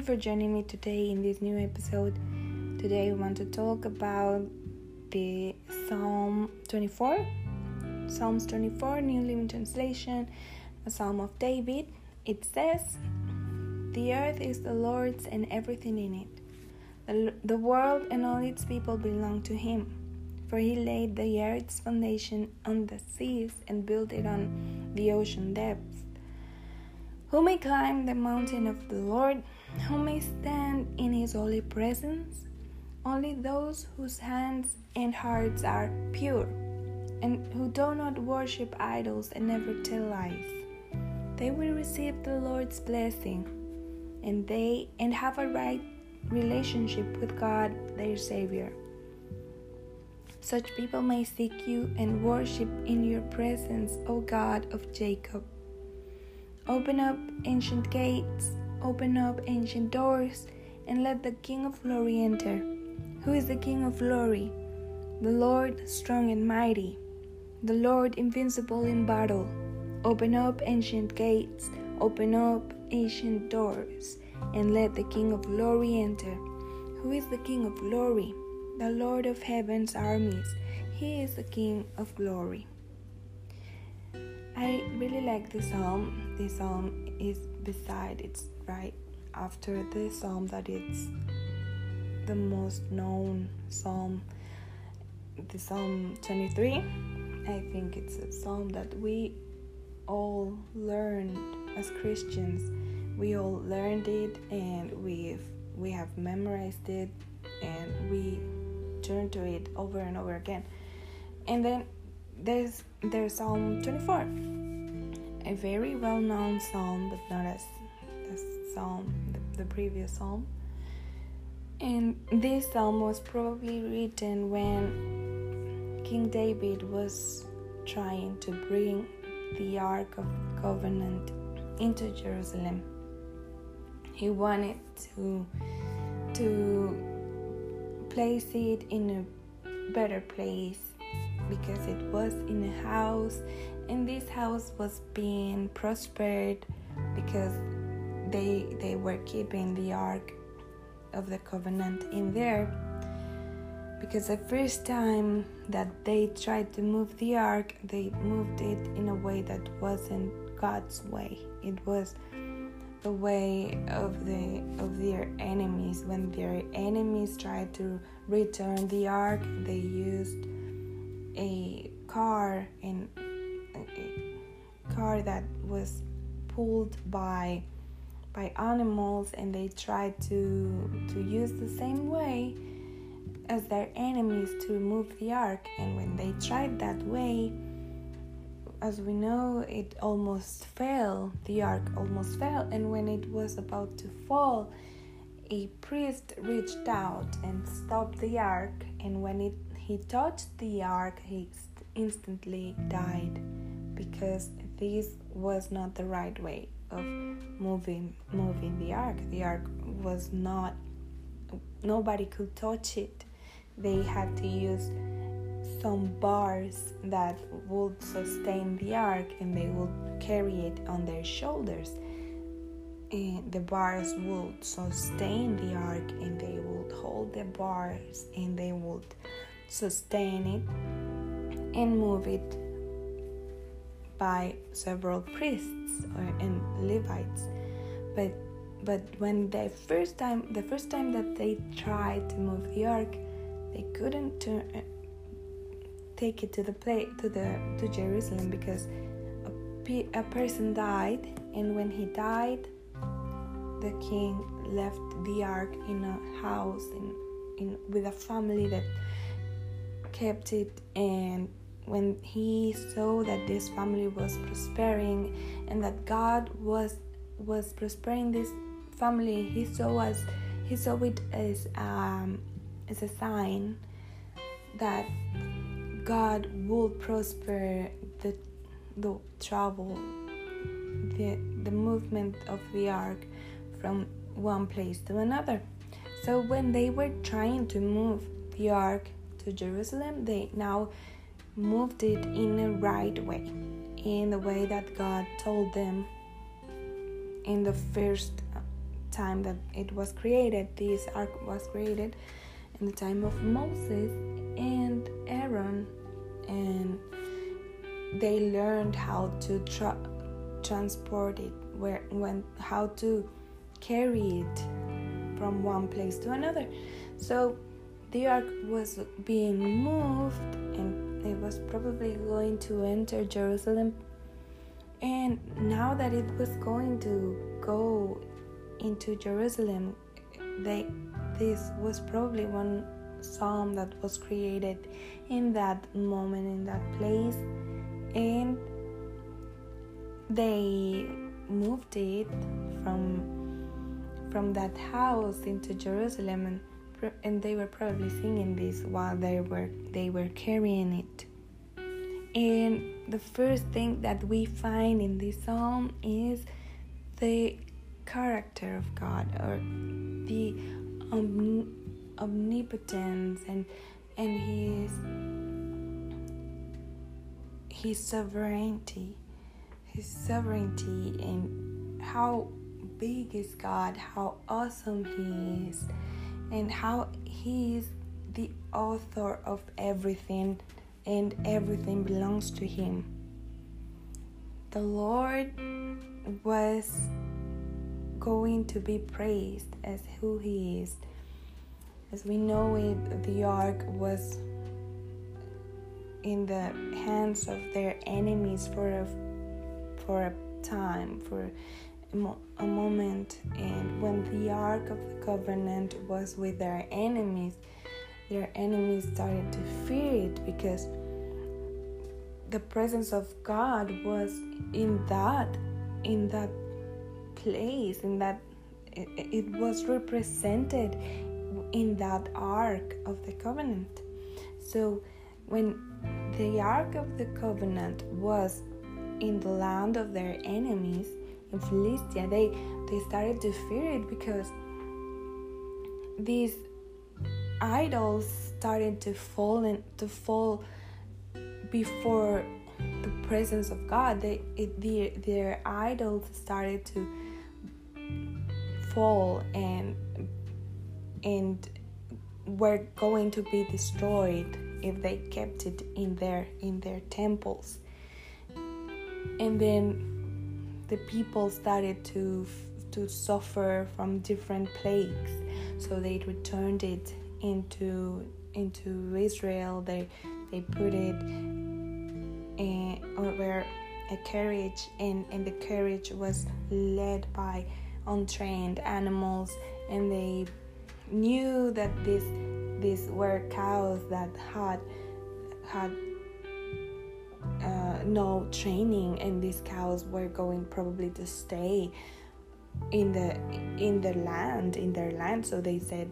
you for joining me today in this new episode. Today, I want to talk about the Psalm 24, Psalms 24, New Living Translation, a Psalm of David. It says, The earth is the Lord's and everything in it. The, the world and all its people belong to Him. For He laid the earth's foundation on the seas and built it on the ocean depths. Who may climb the mountain of the Lord? Who may stand in his holy presence? Only those whose hands and hearts are pure, and who do not worship idols and never tell lies. They will receive the Lord's blessing, and they and have a right relationship with God, their Savior. Such people may seek you and worship in your presence, O God of Jacob. Open up ancient gates, open up ancient doors, and let the King of glory enter. Who is the King of glory? The Lord strong and mighty, the Lord invincible in battle. Open up ancient gates, open up ancient doors, and let the King of glory enter. Who is the King of glory? The Lord of heaven's armies. He is the King of glory. I really like this psalm. This psalm is beside it's right after the psalm that it's the most known psalm, the Psalm 23. I think it's a psalm that we all learned as Christians. We all learned it and we've we have memorized it and we turn to it over and over again. And then there's there's Psalm 24, a very well-known psalm, but not as the psalm, the, the previous psalm. And this psalm was probably written when King David was trying to bring the Ark of Covenant into Jerusalem. He wanted to to place it in a better place because it was in a house and this house was being prospered because they they were keeping the ark of the covenant in there. Because the first time that they tried to move the ark they moved it in a way that wasn't God's way. It was the way of the of their enemies. When their enemies tried to return the ark they used a car and a car that was pulled by by animals and they tried to to use the same way as their enemies to move the ark. And when they tried that way as we know it almost fell. The ark almost fell. And when it was about to fall a priest reached out and stopped the ark. And when it he touched the ark, he instantly died because this was not the right way of moving moving the ark. The ark was not nobody could touch it. They had to use some bars that would sustain the ark and they would carry it on their shoulders. And the bars would sustain the ark and they would hold the bars and they would sustain it, and move it by several priests or, and Levites. But but when the first time the first time that they tried to move the ark, they couldn't turn, uh, take it to the place to the to Jerusalem because a, a person died, and when he died, the king left the ark in a house in, in with a family that kept it and when he saw that this family was prospering and that God was was prospering this family he saw as he saw it as um, as a sign that God would prosper the the travel the the movement of the ark from one place to another. So when they were trying to move the ark to Jerusalem, they now moved it in a right way, in the way that God told them in the first uh, time that it was created. This ark was created in the time of Moses and Aaron, and they learned how to tra- transport it, where when how to carry it from one place to another. So the ark was being moved and it was probably going to enter Jerusalem. And now that it was going to go into Jerusalem, they this was probably one psalm that was created in that moment in that place and they moved it from from that house into Jerusalem and and they were probably singing this while they were they were carrying it. And the first thing that we find in this psalm is the character of God or the omnipotence and and his his sovereignty his sovereignty and how big is God how awesome he is and how He is the author of everything and everything belongs to Him. The Lord was going to be praised as who He is. As we know it, the ark was in the hands of their enemies for a, for a time, for a moment and when the ark of the covenant was with their enemies their enemies started to fear it because the presence of god was in that in that place in that it, it was represented in that ark of the covenant. So when the ark of the covenant was in the land of their enemies in Philistia, they they started to fear it because these idols started to fall and to fall before the presence of God. They it, their their idols started to fall and and were going to be destroyed if they kept it in their in their temples. And then the people started to to suffer from different plagues. So they returned it into into Israel. They they put it in, over a carriage and and the carriage was led by untrained animals. And they knew that this these were cows that had had no training and these cows were going probably to stay in the in the land in their land. So they said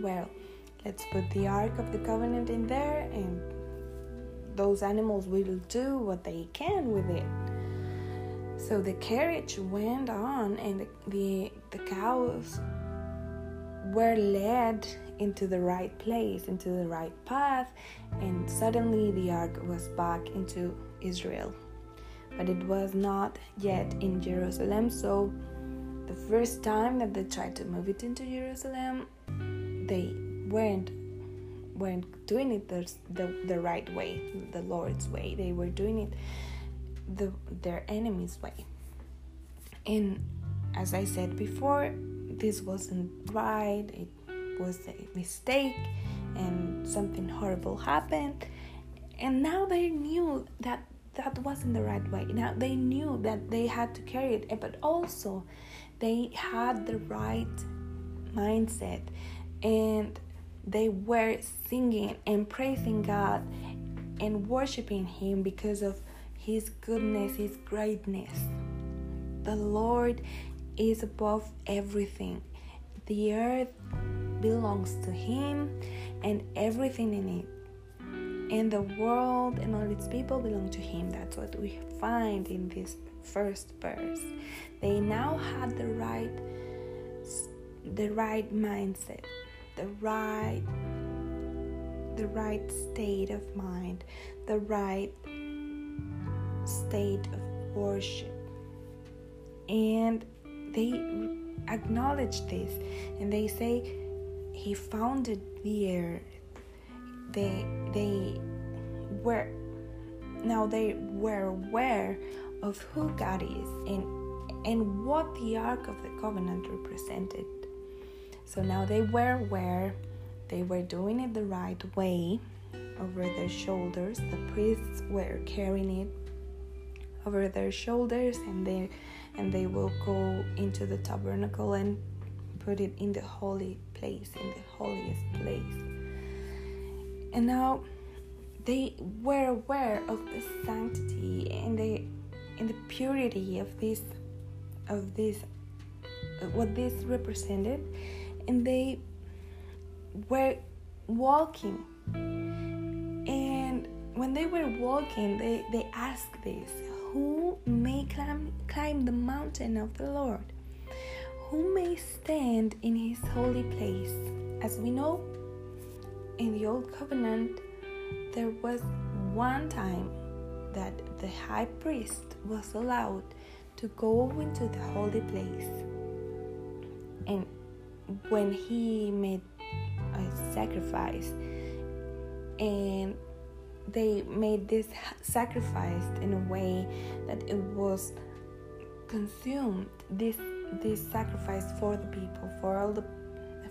well let's put the ark of the covenant in there and those animals will do what they can with it. So the carriage went on and the, the, the cows were led into the right place, into the right path, and suddenly the ark was back into Israel. But it was not yet in Jerusalem, so the first time that they tried to move it into Jerusalem, they weren't weren't doing it the, the, the right way, the Lord's way. They were doing it the their enemy's way. And as I said before, this wasn't right. It was a mistake and something horrible happened. And now they knew that that wasn't the right way. Now they knew that they had to carry it, but also they had the right mindset and they were singing and praising God and worshiping Him because of His goodness, His greatness. The Lord is above everything. The earth belongs to Him and everything in it. And the world and all its people belong to Him. That's what we find in this first verse. They now had the right the right mindset, the right the right state of mind, the right state of worship. And they acknowledge this and they say he founded the earth they they were now they were aware of who God is and and what the Ark of the Covenant represented. So now they were aware they were doing it the right way over their shoulders. The priests were carrying it over their shoulders and they and they will go into the tabernacle and put it in the holy place, in the holiest place. And now they were aware of the sanctity and the and the purity of this of this uh, what this represented. And they were walking. And when they were walking they, they asked this who may climb, climb the mountain of the lord who may stand in his holy place as we know in the old covenant there was one time that the high priest was allowed to go into the holy place. And when he made a sacrifice, and they made this sacrifice in a way that it was consumed this this sacrifice for the people for all the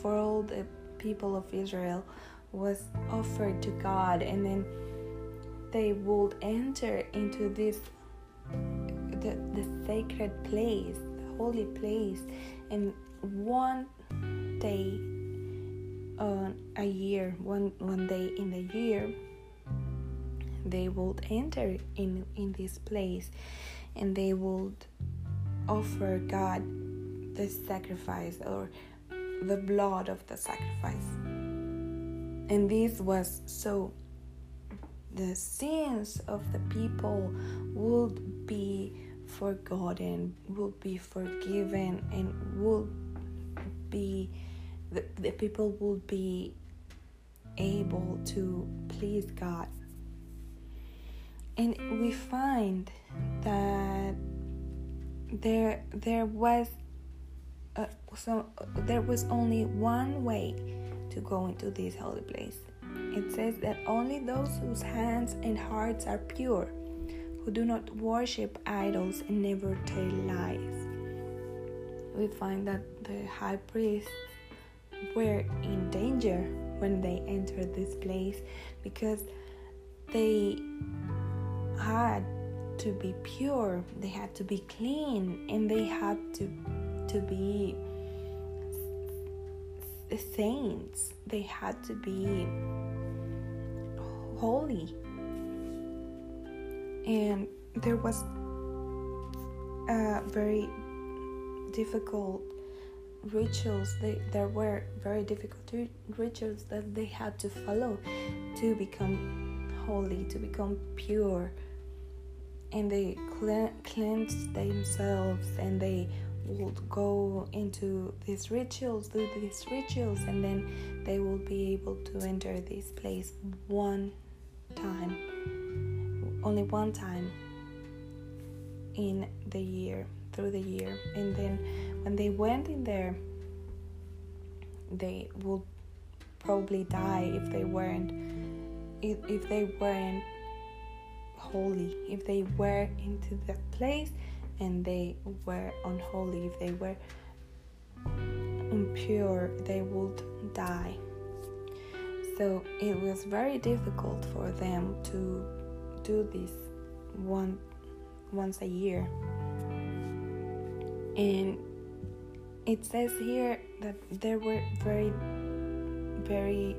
for all the people of Israel was offered to God and then they would enter into this the, the sacred place the holy place and one day uh, a year one one day in the year they would enter in in this place and they would offer God the sacrifice or the blood of the sacrifice and this was so the sins of the people would be forgotten, would be forgiven, and would be the, the people would be able to please God. And we find that there there was so there was only one way to go into this holy place it says that only those whose hands and hearts are pure, who do not worship idols and never tell lies. We find that the high priests were in danger when they entered this place because they had to be pure, they had to be clean, and they had to to be saints. They had to be holy. And there was very difficult rituals they, there were very difficult rituals that they had to follow to become holy to become pure and they cleansed themselves and they would go into these rituals, do these rituals, and then they will be able to enter this place one time, only one time in the year, through the year. And then when they went in there, they would probably die if they weren't if, if they weren't holy if they were into that place and they were unholy, if they were impure, they would die. So it was very difficult for them to do this one once a year. And it says here that there were very very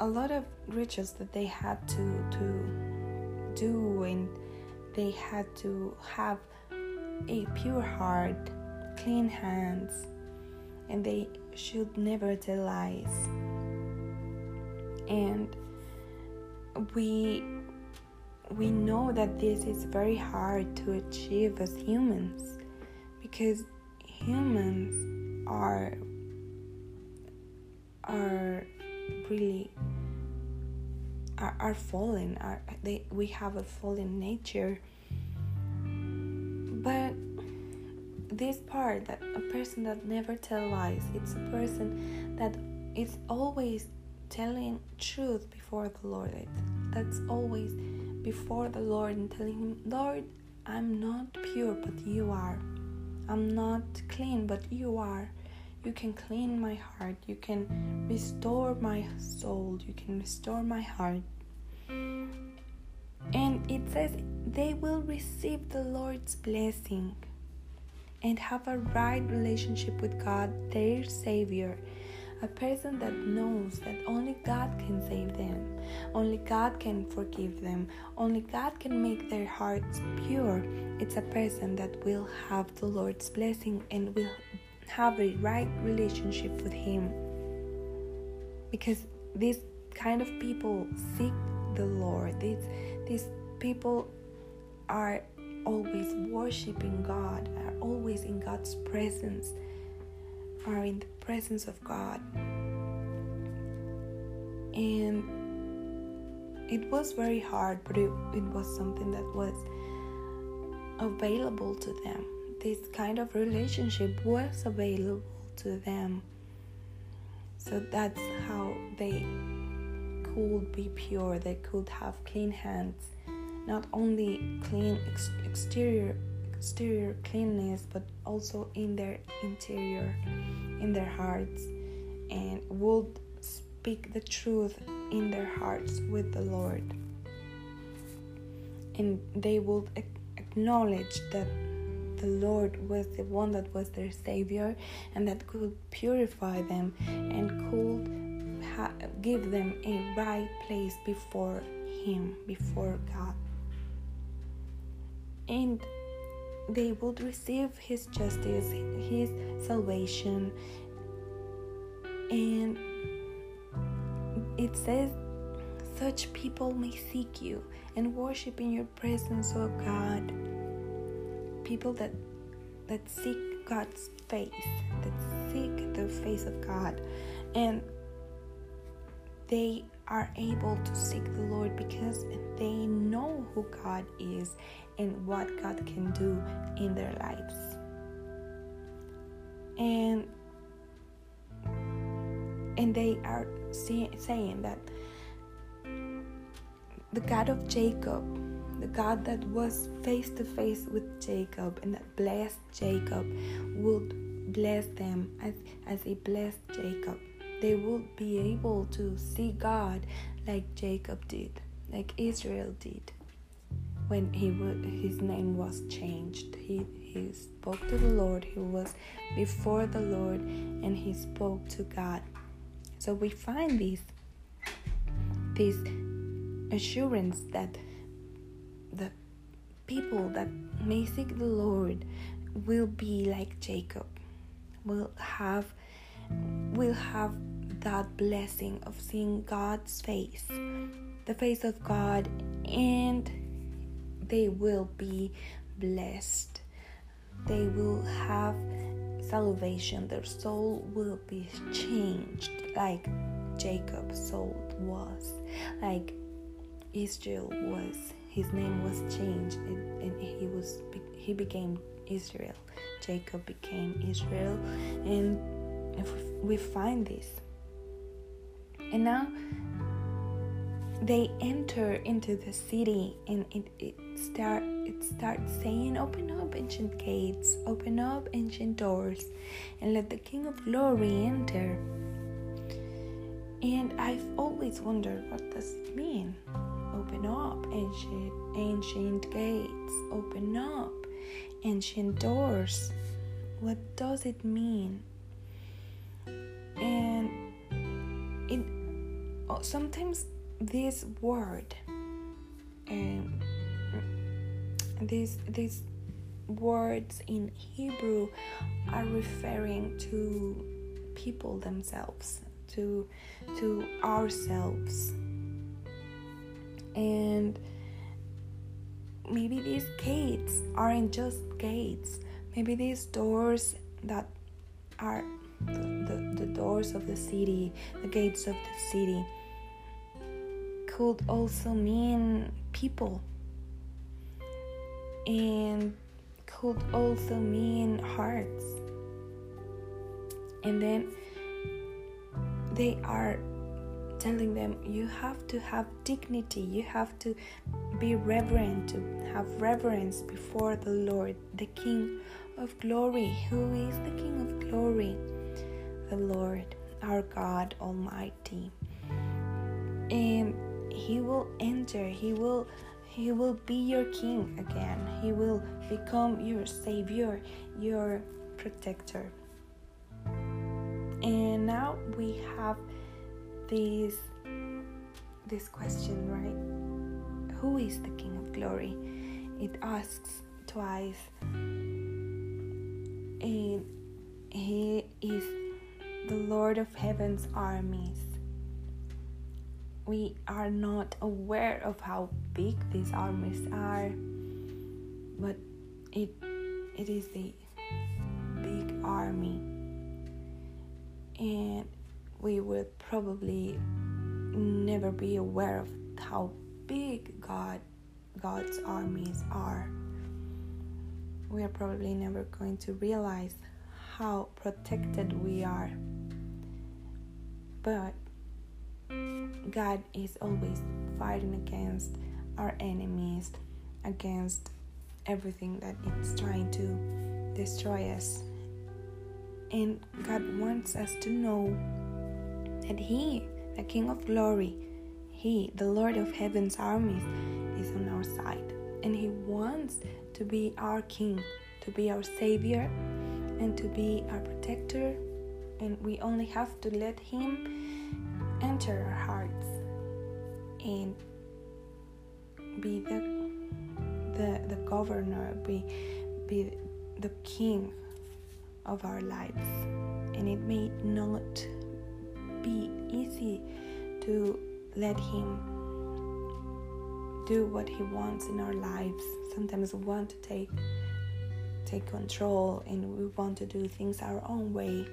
a lot of rituals that they had to to do and they had to have a pure heart, clean hands, and they should never tell lies. And we we know that this is very hard to achieve as humans because humans are are really are, are fallen are they we have a fallen nature. But this part that a person that never tell lies it's a person that is always telling truth before the lord. That's always before the lord and telling him lord i'm not pure but you are. I'm not clean but you are you can clean my heart you can restore my soul you can restore my heart and it says they will receive the lord's blessing and have a right relationship with God, their Savior. A person that knows that only God can save them, only God can forgive them, only God can make their hearts pure. It's a person that will have the Lord's blessing and will have a right relationship with Him. Because these kind of people seek the Lord. These, these people are always worshiping God, are always in God's presence, are in the presence of God. And it was very hard, but it, it was something that was available to them. This kind of relationship was available to them. So that's how they could be pure, they could have clean hands. Not only clean ex- exterior exterior cleanness but also in their interior in their hearts and would speak the truth in their hearts with the Lord. And they would acknowledge that the Lord was the one that was their Savior and that could purify them and could ha- give them a right place before Him, before God and they would receive his justice, his salvation. And it says, such people may seek you and worship in your presence, O God. People that that seek God's face, that seek the face of God, and they are able to seek the Lord because they know who God is and what God can do in their lives. And and they are saying that the God of Jacob, the God that was face to face with Jacob and that blessed Jacob, would bless them as, as he blessed Jacob. They would be able to see God like Jacob did, like Israel did when he his name was changed. He he spoke to the Lord. He was before the Lord, and he spoke to God. So we find this this assurance that the people that may seek the Lord will be like Jacob, will have will have that blessing of seeing God's face, the face of God, and they will be blessed. They will have salvation. Their soul will be changed like Jacob's soul was, like Israel was. His name was changed and, he was he became Israel. Jacob became Israel and if we find this. And now they enter into the city and it, it start it starts saying open up ancient gates open up ancient doors and let the king of glory enter and i've always wondered what does it mean open up ancient ancient gates open up ancient doors. What does it mean? And it oh, sometimes this word um, and these these words in Hebrew are referring to people themselves to to ourselves and maybe these gates aren't just gates maybe these doors that are the, the, the doors of the city the gates of the city could also mean people and could also mean hearts. And then they are telling them you have to have dignity, you have to be reverent, to have reverence before the Lord, the King of glory. Who is the King of glory? The Lord, our God Almighty. And He will enter, He will. He will be your king again. He will become your savior, your protector. And now we have this this question, right? Who is the King of Glory? It asks twice. And he is the Lord of Heaven's armies. We are not aware of how big these armies are, but it it is a big army. And we will probably never be aware of how big God God's armies are. We are probably never going to realize how protected we are. But God is always fighting against our enemies, against everything that is trying to destroy us. And God wants us to know that He, the King of glory, He, the Lord of heaven's armies, is on our side. And He wants to be our King, to be our Savior, and to be our protector. And we only have to let Him enter our hearts and be the the, the governor, be be the king of our lives. And it may not be easy to let Him do what He wants in our lives. Sometimes we want to take take control and we want to do things our own way.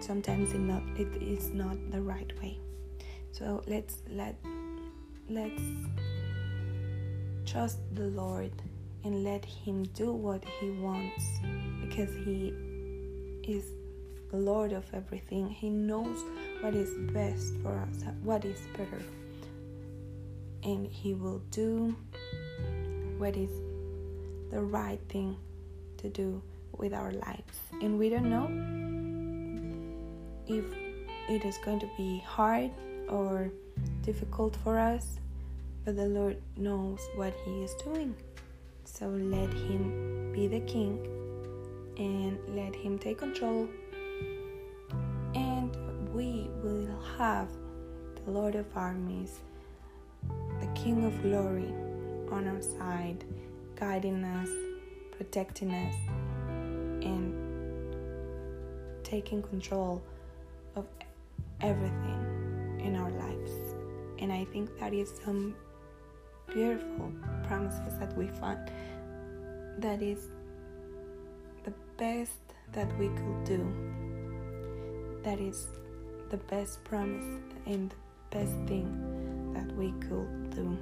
Sometimes it not it is not the right way. So let's let let's trust the Lord and let Him do what He wants because He is the Lord of everything. He knows what is best for us, what is better. And He will do what is the right thing to do with our lives. And we don't know if it is going to be hard or difficult for us, but the Lord knows what He is doing. So let Him be the King and let Him take control we will have the Lord of armies, the King of glory on our side, guiding us, protecting us, and taking control of everything in our lives. And I think that is some beautiful promises that we find. That is the best that we could do. That is the best promise and the best thing that we could do.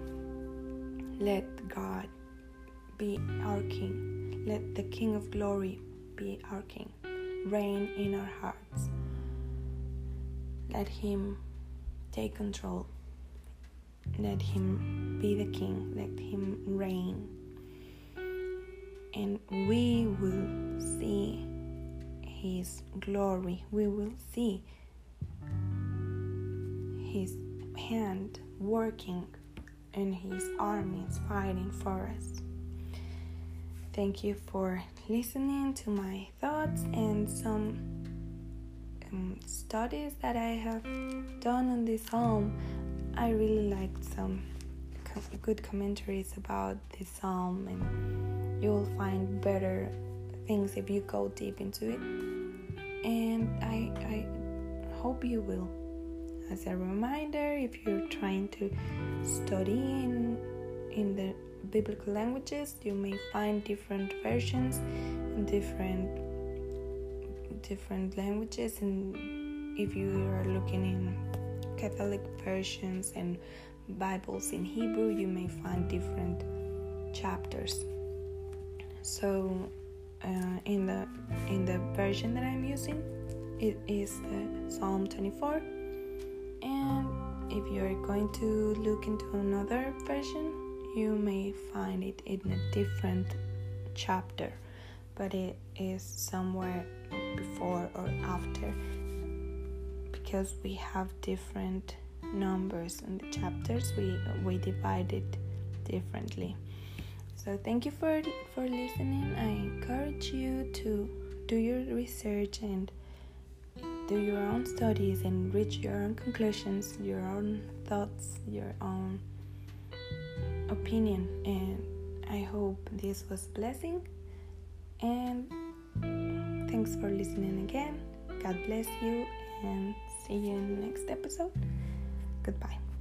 Let God be our King. Let the King of glory be our King. Reign in our hearts. Let Him take control. Let Him be the King. Let Him reign. And we will see His glory. We will see his hand working and his armies fighting for us. Thank you for listening to my thoughts and some um, studies that I have done on this psalm. I really liked some co- good commentaries about this psalm, and you will find better things if you go deep into it. And I, I hope you will. As a reminder, if you're trying to study in, in the biblical languages, you may find different versions in different different languages and if you are looking in Catholic versions and Bibles in Hebrew, you may find different chapters. So uh, in the in the version that I'm using, it is uh, Psalm 24. And if you're going to look into another version, you may find it in a different chapter, but it is somewhere before or after because we have different numbers in the chapters. We we divide it differently. So thank you for for listening. I encourage you to do your research and do your own studies and reach your own conclusions your own thoughts your own opinion. And i hope this was blessing. And thanks for listening again. God bless you and see you in the next episode. Goodbye.